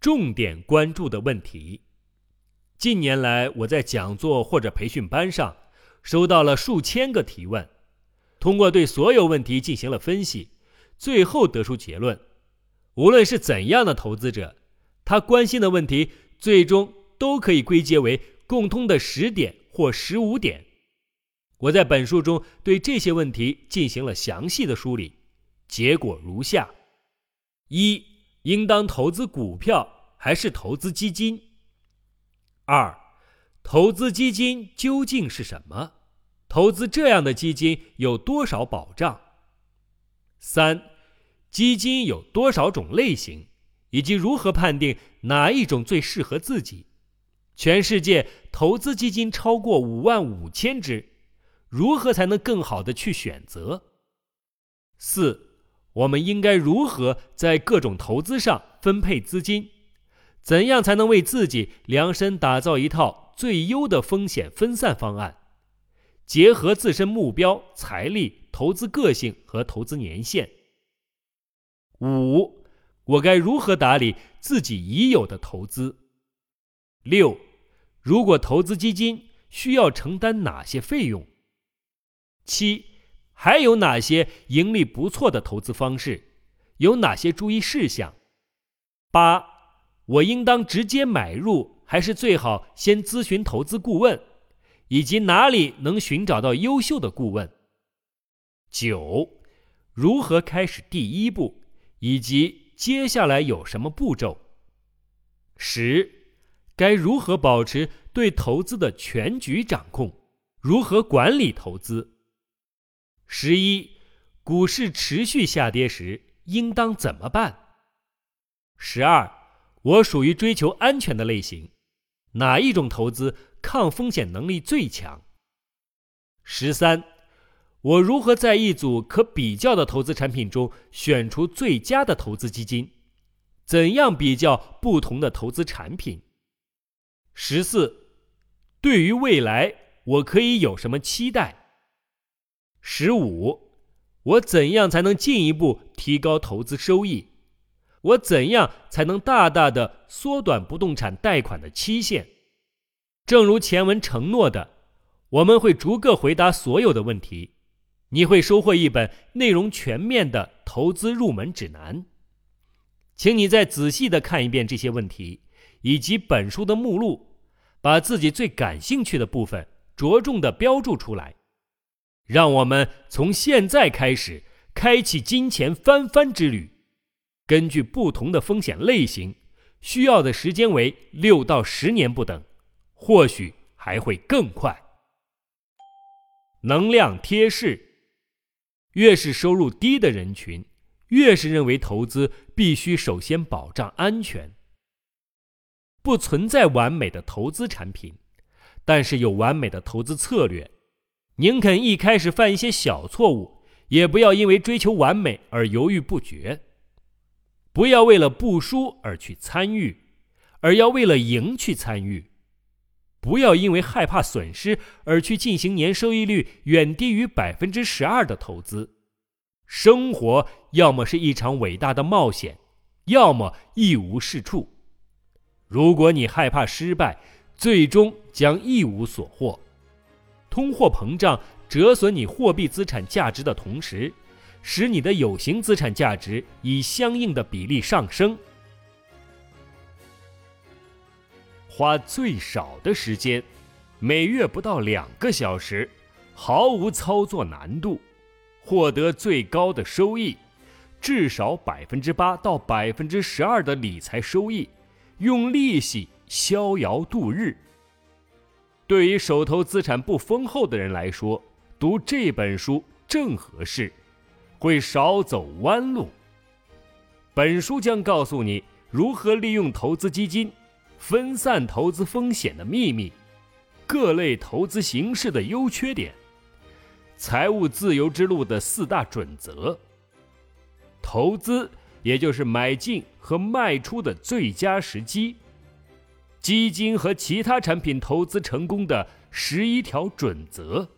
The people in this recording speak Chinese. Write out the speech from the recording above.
重点关注的问题。近年来，我在讲座或者培训班上收到了数千个提问，通过对所有问题进行了分析，最后得出结论：无论是怎样的投资者，他关心的问题最终都可以归结为共通的十点或十五点。我在本书中对这些问题进行了详细的梳理，结果如下：一、应当投资股票还是投资基金？二，投资基金究竟是什么？投资这样的基金有多少保障？三，基金有多少种类型，以及如何判定哪一种最适合自己？全世界投资基金超过五万五千只，如何才能更好的去选择？四，我们应该如何在各种投资上分配资金？怎样才能为自己量身打造一套最优的风险分散方案？结合自身目标、财力、投资个性和投资年限。五，我该如何打理自己已有的投资？六，如果投资基金需要承担哪些费用？七，还有哪些盈利不错的投资方式？有哪些注意事项？八。我应当直接买入，还是最好先咨询投资顾问？以及哪里能寻找到优秀的顾问？九，如何开始第一步？以及接下来有什么步骤？十，该如何保持对投资的全局掌控？如何管理投资？十一，股市持续下跌时应当怎么办？十二。我属于追求安全的类型，哪一种投资抗风险能力最强？十三，我如何在一组可比较的投资产品中选出最佳的投资基金？怎样比较不同的投资产品？十四，对于未来我可以有什么期待？十五，我怎样才能进一步提高投资收益？我怎样才能大大的缩短不动产贷款的期限？正如前文承诺的，我们会逐个回答所有的问题。你会收获一本内容全面的投资入门指南。请你再仔细的看一遍这些问题，以及本书的目录，把自己最感兴趣的部分着重的标注出来。让我们从现在开始，开启金钱翻番之旅。根据不同的风险类型，需要的时间为六到十年不等，或许还会更快。能量贴士：越是收入低的人群，越是认为投资必须首先保障安全。不存在完美的投资产品，但是有完美的投资策略。宁肯一开始犯一些小错误，也不要因为追求完美而犹豫不决。不要为了不输而去参与，而要为了赢去参与。不要因为害怕损失而去进行年收益率远低于百分之十二的投资。生活要么是一场伟大的冒险，要么一无是处。如果你害怕失败，最终将一无所获。通货膨胀折损你货币资产价值的同时。使你的有形资产价值以相应的比例上升。花最少的时间，每月不到两个小时，毫无操作难度，获得最高的收益，至少百分之八到百分之十二的理财收益，用利息逍遥度日。对于手头资产不丰厚的人来说，读这本书正合适。会少走弯路。本书将告诉你如何利用投资基金分散投资风险的秘密，各类投资形式的优缺点，财务自由之路的四大准则，投资也就是买进和卖出的最佳时机，基金和其他产品投资成功的十一条准则。